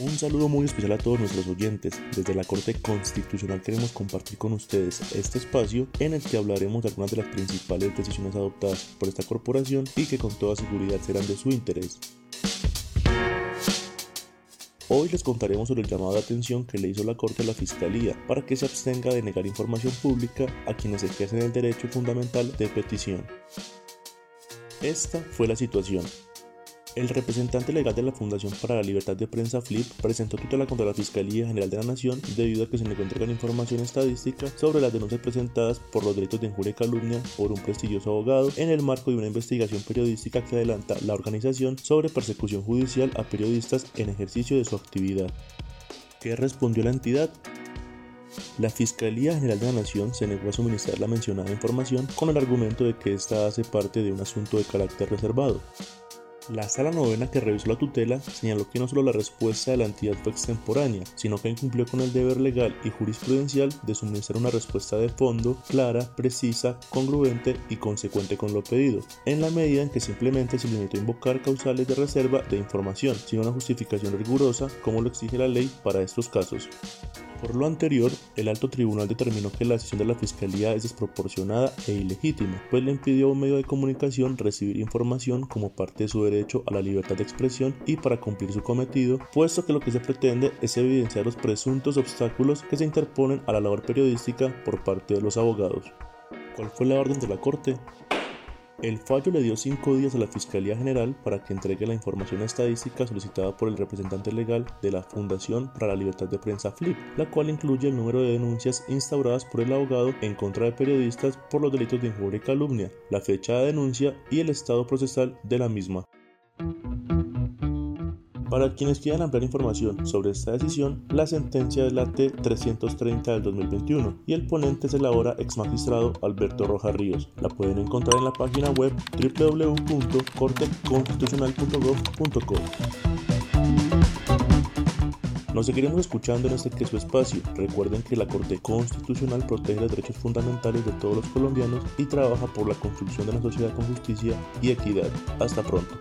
Un saludo muy especial a todos nuestros oyentes. Desde la Corte Constitucional queremos compartir con ustedes este espacio en el que hablaremos de algunas de las principales decisiones adoptadas por esta corporación y que con toda seguridad serán de su interés. Hoy les contaremos sobre el llamado de atención que le hizo la Corte a la Fiscalía para que se abstenga de negar información pública a quienes ejercen el derecho fundamental de petición. Esta fue la situación. El representante legal de la Fundación para la Libertad de Prensa FLIP presentó tutela contra la Fiscalía General de la Nación debido a que se le entregan información estadística sobre las denuncias presentadas por los delitos de injuria y calumnia por un prestigioso abogado en el marco de una investigación periodística que adelanta la organización sobre persecución judicial a periodistas en ejercicio de su actividad. ¿Qué respondió la entidad? La Fiscalía General de la Nación se negó a suministrar la mencionada información con el argumento de que ésta hace parte de un asunto de carácter reservado. La sala novena que revisó la tutela señaló que no solo la respuesta de la entidad fue extemporánea, sino que incumplió con el deber legal y jurisprudencial de suministrar una respuesta de fondo, clara, precisa, congruente y consecuente con lo pedido, en la medida en que simplemente se limitó a invocar causales de reserva de información, sin una justificación rigurosa como lo exige la ley para estos casos. Por lo anterior, el alto tribunal determinó que la decisión de la Fiscalía es desproporcionada e ilegítima, pues le impidió a un medio de comunicación recibir información como parte de su derecho a la libertad de expresión y para cumplir su cometido, puesto que lo que se pretende es evidenciar los presuntos obstáculos que se interponen a la labor periodística por parte de los abogados. ¿Cuál fue la orden de la Corte? El fallo le dio cinco días a la Fiscalía General para que entregue la información estadística solicitada por el representante legal de la Fundación para la Libertad de Prensa FLIP, la cual incluye el número de denuncias instauradas por el abogado en contra de periodistas por los delitos de injuria y calumnia, la fecha de denuncia y el estado procesal de la misma. Para quienes quieran ampliar información sobre esta decisión, la sentencia es la T-330 del 2021 y el ponente es el ahora ex magistrado Alberto Rojas Ríos. La pueden encontrar en la página web www.corteconstitucional.gov.co. Nos seguiremos escuchando en este que su espacio. Recuerden que la Corte Constitucional protege los derechos fundamentales de todos los colombianos y trabaja por la construcción de una sociedad con justicia y equidad. Hasta pronto.